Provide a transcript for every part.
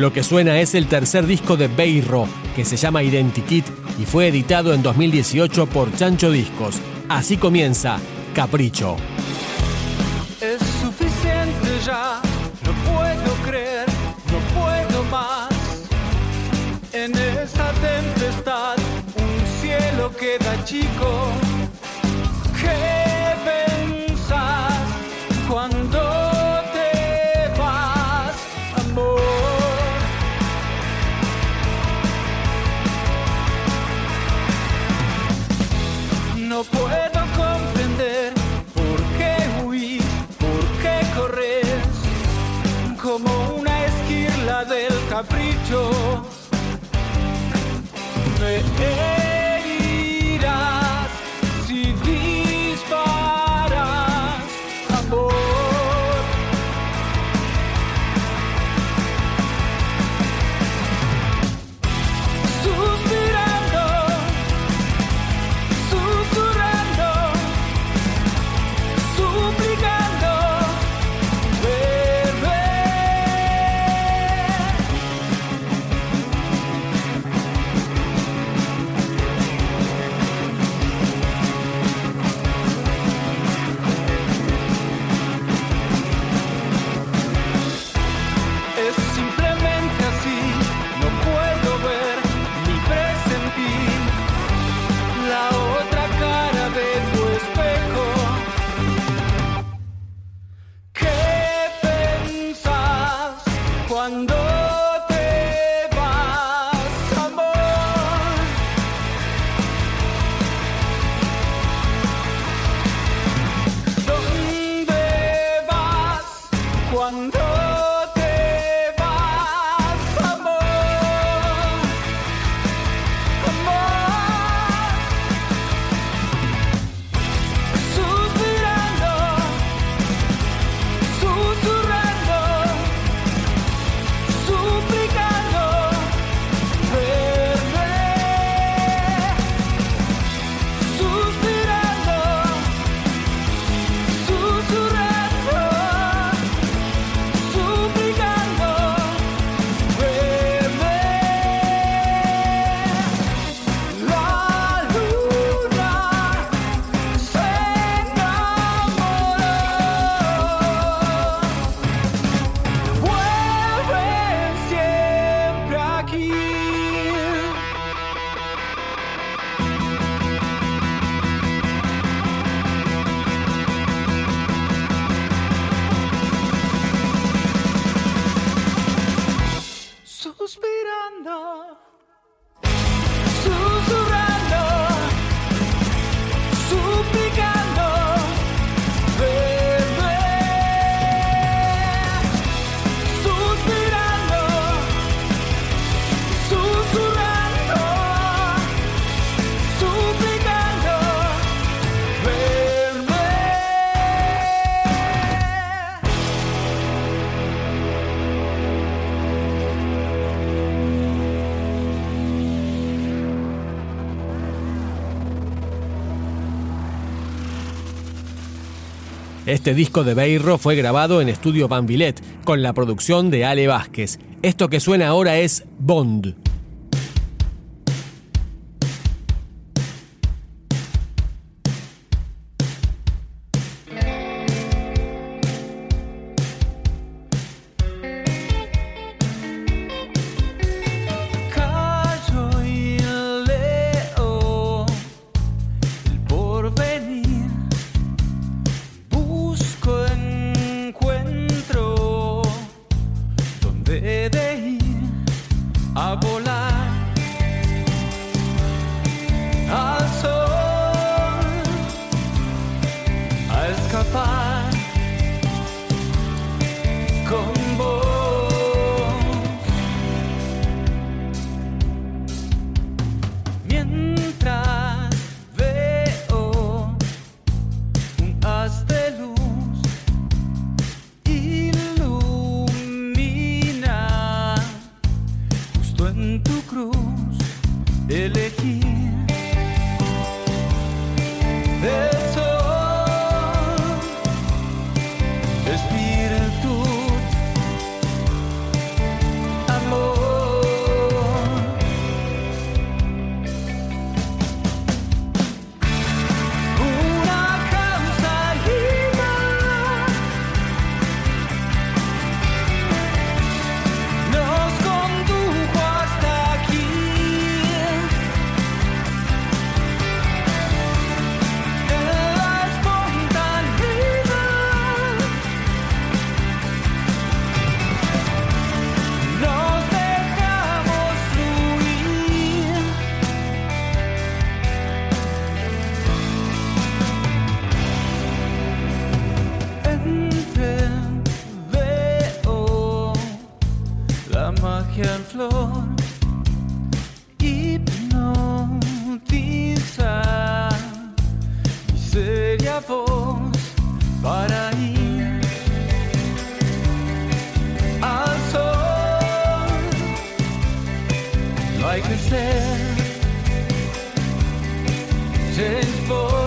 Lo que suena es el tercer disco de Beirro, que se llama Identikit y fue editado en 2018 por Chancho Discos. Así comienza Capricho. Es suficiente ya, no puedo creer, no puedo más. En esta tempestad, un cielo queda chico. Capricho. Me Este disco de Beirro fue grabado en Estudio Van Villet con la producción de Ale Vázquez. Esto que suena ahora es Bond. No hay que ser James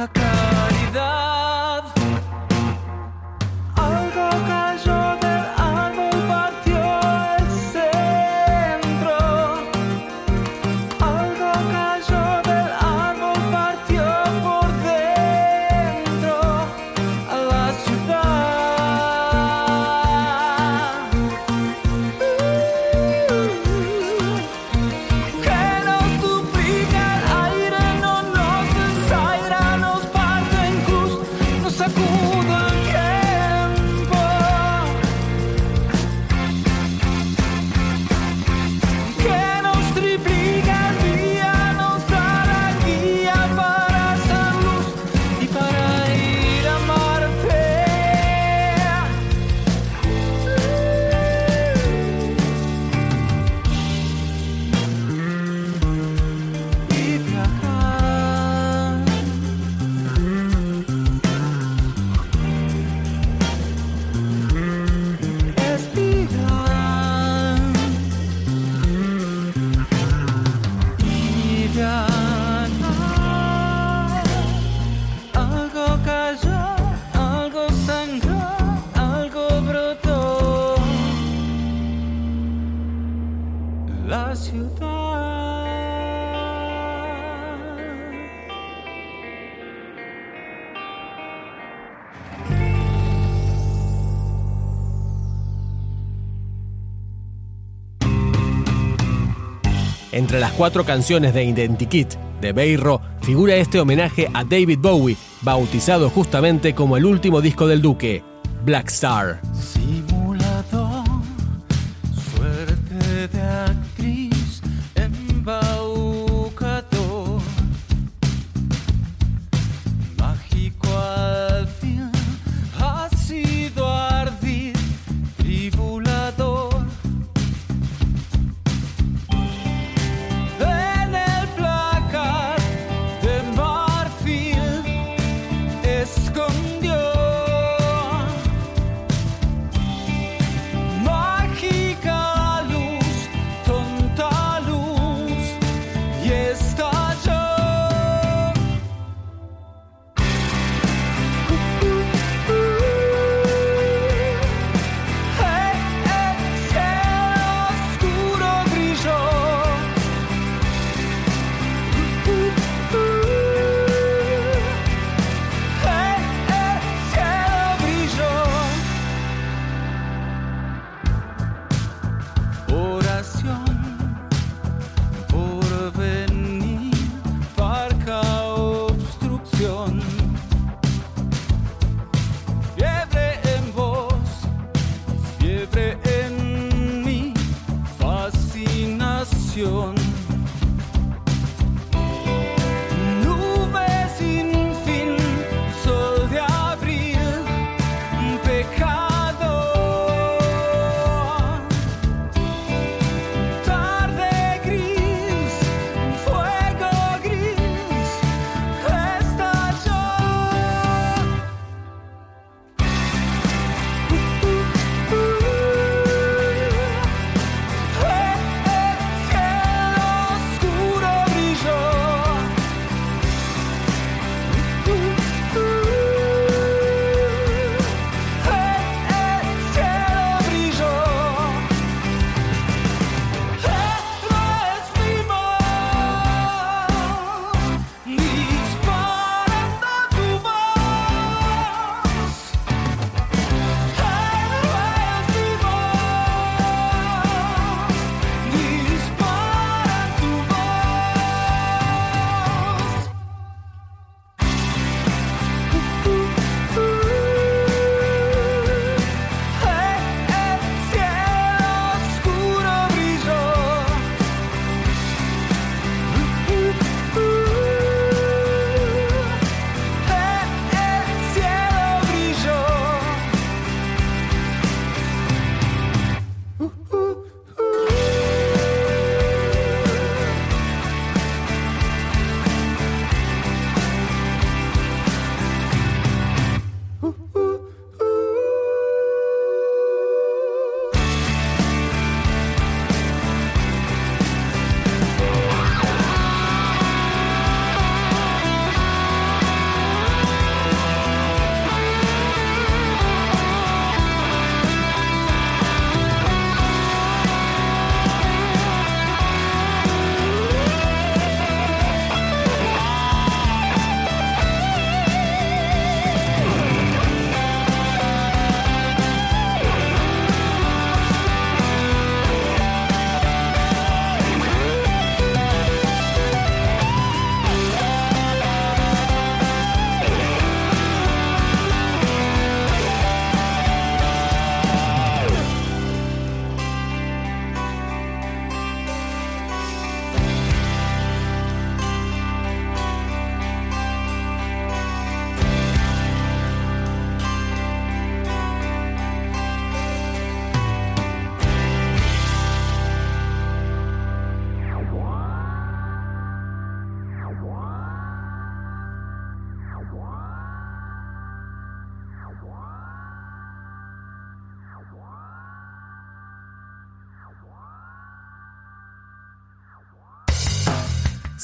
la calle. la ciudad. Entre las cuatro canciones de Identikit de Beirro figura este homenaje a David Bowie, bautizado justamente como el último disco del Duque, Black Star.